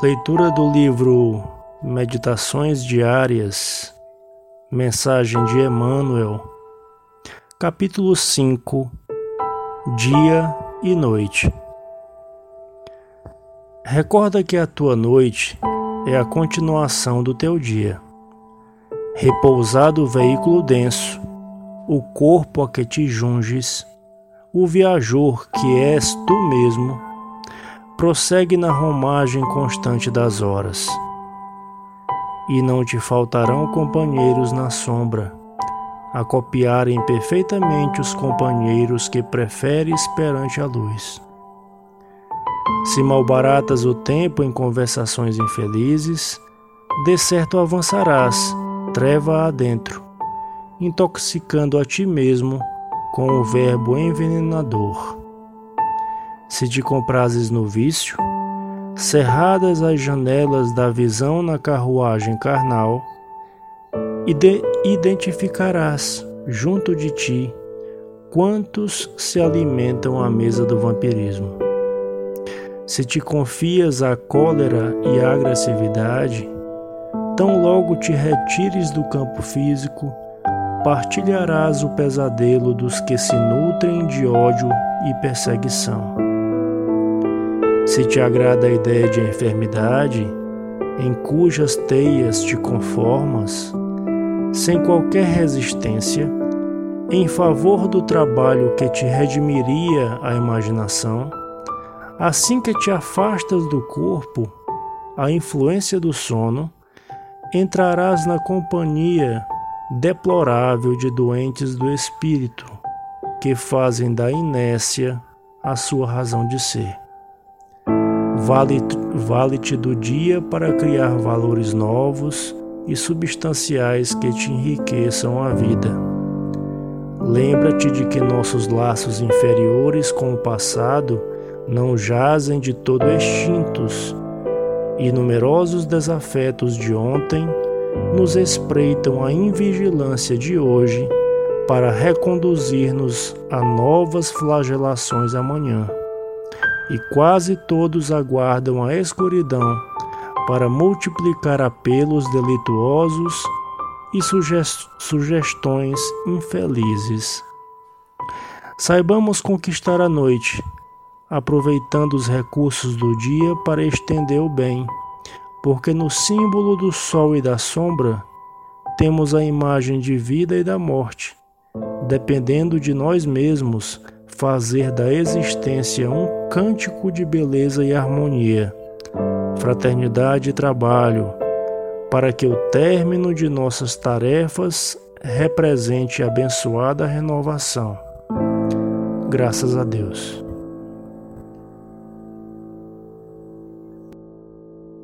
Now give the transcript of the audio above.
Leitura do livro Meditações Diárias, Mensagem de Emmanuel, capítulo 5 Dia e Noite. Recorda que a tua noite é a continuação do teu dia. Repousado o veículo denso, o corpo a que te junges, o viajor que és tu mesmo prossegue na romagem constante das horas. E não te faltarão companheiros na sombra, a copiarem perfeitamente os companheiros que preferes perante a luz. Se malbaratas o tempo em conversações infelizes, de certo avançarás, treva adentro, intoxicando a ti mesmo com o verbo envenenador. Se te comprases no vício, cerradas as janelas da visão na carruagem carnal, identificarás junto de ti quantos se alimentam à mesa do vampirismo. Se te confias à cólera e à agressividade, tão logo te retires do campo físico, partilharás o pesadelo dos que se nutrem de ódio e perseguição. Se te agrada a ideia de enfermidade, em cujas teias te conformas, sem qualquer resistência, em favor do trabalho que te redimiria a imaginação, assim que te afastas do corpo, a influência do sono, entrarás na companhia deplorável de doentes do espírito, que fazem da inércia a sua razão de ser. Vale-te vale do dia para criar valores novos e substanciais que te enriqueçam a vida. Lembra-te de que nossos laços inferiores com o passado não jazem de todo extintos, e numerosos desafetos de ontem nos espreitam a invigilância de hoje para reconduzir-nos a novas flagelações amanhã e quase todos aguardam a escuridão para multiplicar apelos delituosos e sugestões infelizes. Saibamos conquistar a noite, aproveitando os recursos do dia para estender o bem, porque no símbolo do sol e da sombra temos a imagem de vida e da morte, dependendo de nós mesmos fazer da existência um cântico de beleza e harmonia, fraternidade e trabalho, para que o término de nossas tarefas represente abençoada renovação. Graças a Deus.